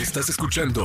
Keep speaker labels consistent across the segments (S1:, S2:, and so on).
S1: Estás escuchando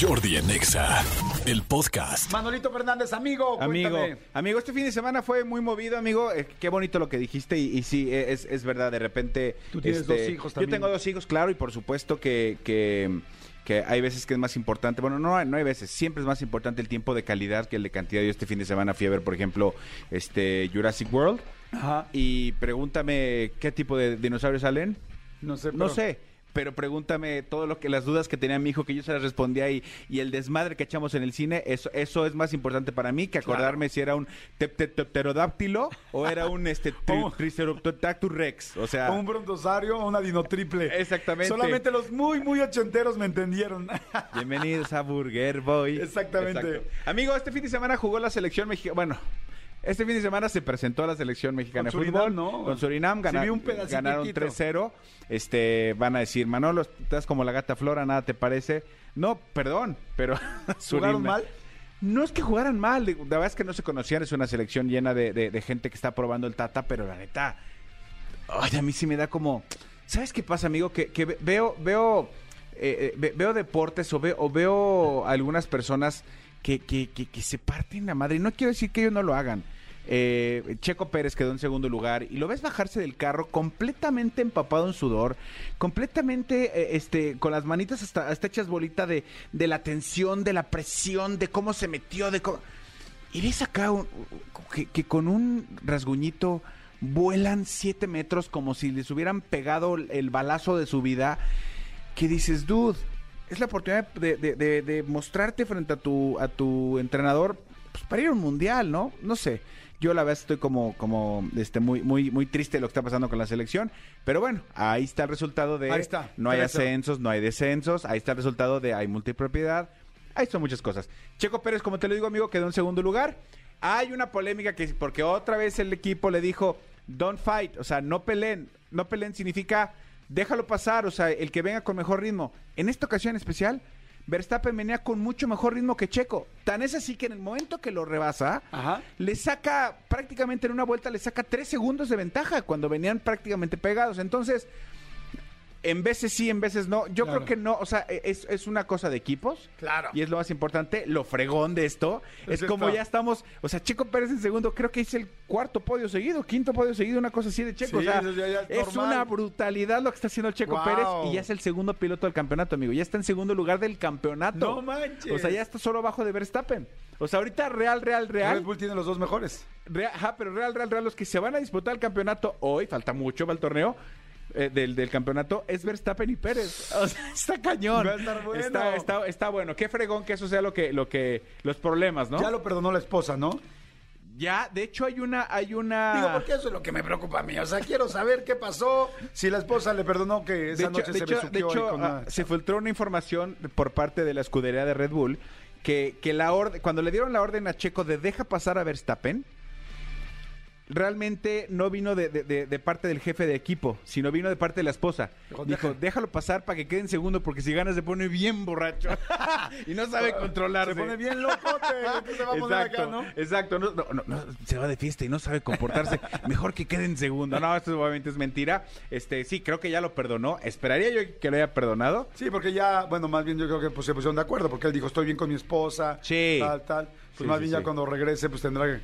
S1: Jordi en Exa, el podcast.
S2: Manolito Fernández, amigo,
S3: Amigo,
S2: cuéntame.
S3: amigo, este fin de semana fue muy movido, amigo. Eh, qué bonito lo que dijiste y, y sí, eh, es, es verdad, de repente... este,
S2: Tú tienes dos hijos también.
S3: Yo tengo dos hijos, claro, y por supuesto que, que, que hay veces que es más importante, bueno, no, hay- no hay veces, siempre es más importante el tiempo de calidad que el de cantidad. Yo este fin de semana fui a ver, por ejemplo, este Jurassic World
S2: Ajá.
S3: y pregúntame qué tipo de dinosaurios salen.
S2: No sé,
S3: No sé. Pero pregúntame todo lo que las dudas que tenía mi hijo que yo se las respondía y, y el desmadre que echamos en el cine, eso, eso es más importante para mí que acordarme si era un pterodáctilo o era un este tri- rex. O sea,
S2: un brontosaurio o una dino triple.
S3: Exactamente.
S2: Solamente los muy, muy ochenteros me entendieron.
S3: bienvenidos a Burger Boy.
S2: Exactamente.
S3: Amigo, este fin de semana jugó la selección mexicana. Bueno. Este fin de semana se presentó la selección mexicana
S2: Con
S3: de
S2: Surinam,
S3: fútbol.
S2: ¿no?
S3: Con Surinam
S2: un
S3: ganaron
S2: chiquito.
S3: 3-0. Este, van a decir, Manolo, estás como la gata flora, nada te parece. No, perdón, pero
S2: ¿Jugaron mal?
S3: No es que jugaran mal, la verdad es que no se conocían, es una selección llena de, de- de gente que está probando el Tata, pero la neta, ay, a mí sí me da como, ¿sabes qué pasa, amigo? Que, que ve- veo, veo, eh, eh, ve- veo deportes o veo, o veo algunas personas que, que, que, que se parten la madre, no quiero decir que ellos no lo hagan. Eh, Checo Pérez quedó en segundo lugar y lo ves bajarse del carro completamente empapado en sudor, completamente eh, este, con las manitas hasta, hasta hechas bolita de, de la tensión, de la presión, de cómo se metió, de cómo... Y ves acá que con un rasguñito vuelan siete metros como si les hubieran pegado el balazo de su vida. Que dices, dude, es la oportunidad de, de- de- de mostrarte frente a tu, a tu entrenador pues, para ir a un mundial, ¿no? No sé. Yo la verdad estoy como, como este, muy, muy, muy triste de lo que está pasando con la selección. Pero bueno, ahí está el resultado de
S2: Ahí está,
S3: no hay
S2: 3-0.
S3: ascensos, no hay descensos. Ahí está el resultado de hay multipropiedad. Ahí son muchas cosas. Checo Pérez, como te lo digo, amigo, quedó en segundo lugar. Hay una polémica que porque otra vez el equipo le dijo don't fight, o sea, no peleen. No peleen significa déjalo pasar, o sea, el que venga con mejor ritmo. En esta ocasión especial, Verstappen venía con mucho mejor ritmo que Checo. Tan es así que en el momento que lo rebasa,
S2: Ajá.
S3: le saca prácticamente en una vuelta, le saca tres segundos de ventaja cuando venían prácticamente pegados. Entonces, en veces sí, en veces no. Yo
S2: Claro.
S3: creo que no, o sea, e, es, es una cosa de equipos.
S2: Claro.
S3: Y es lo más importante, lo fregón de esto.
S2: Es
S3: Es, como
S2: esto.
S3: ya estamos, o sea, Checo Pérez en segundo, creo que es el cuarto podio seguido, quinto podio seguido, una cosa así de Checo.
S2: Sí,
S3: o sea,
S2: eso ya- ya es
S3: una brutalidad lo que está haciendo el Checo
S2: Wow.
S3: Pérez y ya es el segundo piloto del campeonato, amigo. Ya está en segundo lugar del campeonato.
S2: No manches.
S3: O sea, ya está solo abajo de Verstappen. O sea, ahorita Real, Real, Real.
S2: Red Bull tiene los dos mejores.
S3: Real, ajá, pero Real, Real, Real, los que se van a disputar el campeonato hoy, falta mucho para el torneo. Eh, del, del campeonato es Verstappen y Pérez. O sea, está cañón.
S2: Va a estar bueno.
S3: Está, está, está bueno. Qué fregón que eso sea lo que, lo que, los problemas, ¿no?
S2: Ya lo perdonó la esposa, ¿no?
S3: Ya, de hecho hay una, hay una.
S2: Digo, porque eso es lo que me preocupa a mí. O sea, quiero saber qué pasó. Si la esposa le perdonó que
S3: de
S2: esa
S3: hecho,
S2: noche
S3: de
S2: se
S3: hecho- de hecho,
S2: con
S3: ah,
S2: una-
S3: se filtró una información por parte de la escudería de Red Bull que, que la orden, cuando le dieron la orden a Checo de deja pasar a Verstappen, realmente no vino de, de- parte del jefe de equipo, sino vino de parte de la esposa.
S2: Dijo,
S3: déjalo pasar para que quede en segundo, porque si gana se pone bien borracho y no sabe controlarse.
S2: Se pone bien locote. ¿Qué se va a poner acá, no?
S3: Exacto, no, no, no, no, se va de fiesta y no sabe comportarse. Mejor que quede en segundo. No, esto obviamente es mentira. Este, sí, creo que ya lo perdonó. Esperaría yo que lo haya perdonado.
S2: Sí, porque ya, bueno, más bien yo creo que pues, se pusieron de acuerdo, porque él dijo, estoy bien con mi esposa,
S3: Sí.
S2: tal, tal. Pues
S3: Sí,
S2: más
S3: sí,
S2: bien ya cuando regrese, pues tendrá que,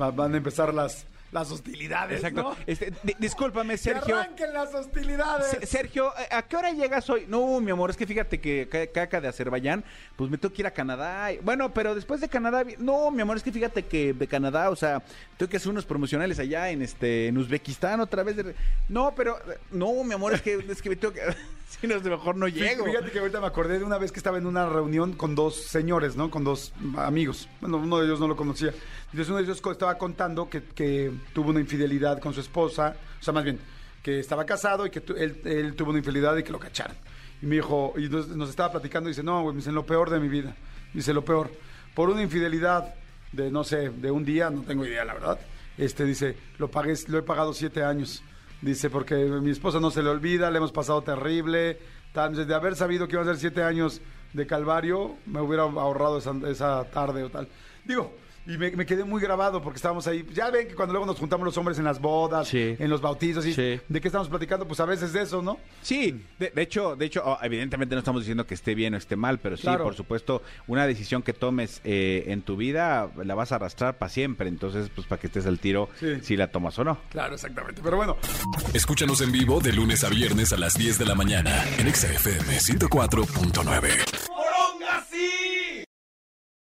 S2: va- van a empezar las, las hostilidades,
S3: Exacto.
S2: ¿no?
S3: Este, di- discúlpame, Sergio.
S2: Que arranquen las hostilidades.
S3: Se- Sergio, ¿a qué hora llegas hoy? No, mi amor, es que fíjate que ca- caca de Azerbaiyán, pues me tengo que ir a Canadá. Bueno, pero después de Canadá, no, mi amor, es que fíjate que de Canadá, o sea, tengo que hacer unos promocionales allá en este en Uzbekistán otra vez. de- No, pero no, mi amor, es que es que me tengo que si no, mejor no llego.
S2: Fíjate que ahorita me acordé de una vez que estaba en una reunión con dos señores, ¿no? Con dos amigos. Bueno, uno de ellos no lo conocía. Entonces uno de ellos estaba contando que, que tuvo una infidelidad con su esposa. O sea, más bien, que estaba casado y que él, tuvo una infidelidad y que lo cacharon. Y me dijo, y nos, estaba platicando y dice, no, güey, me dice, lo peor de mi vida. Dice, lo peor. Por una infidelidad de, no sé, de un día, no tengo idea, la verdad. Este, dice, lo pagué, lo he pagado siete años. Dice, porque mi esposa no se le olvida, le hemos pasado terrible. Tal, de haber sabido que iba a ser siete años de calvario, me hubiera ahorrado esa, esa tarde o tal. Digo, Y me, me quedé muy grabado porque estábamos ahí. Ya ven que cuando luego nos juntamos los hombres en las bodas,
S3: Sí.
S2: en los bautizos, y
S3: Sí.
S2: ¿de qué estamos platicando? Pues a veces de eso, ¿no?
S3: Sí, de, de hecho, de hecho, oh, evidentemente no estamos diciendo que esté bien o esté mal, pero sí,
S2: Claro.
S3: por supuesto, una decisión que tomes eh, en tu vida la vas a arrastrar para siempre. Entonces, pues para que estés al tiro
S2: Sí.
S3: si la tomas o no.
S2: Claro, exactamente. Pero bueno,
S1: Escúchanos en vivo de lunes a viernes a las 10 de la mañana en Exa FM 104.9.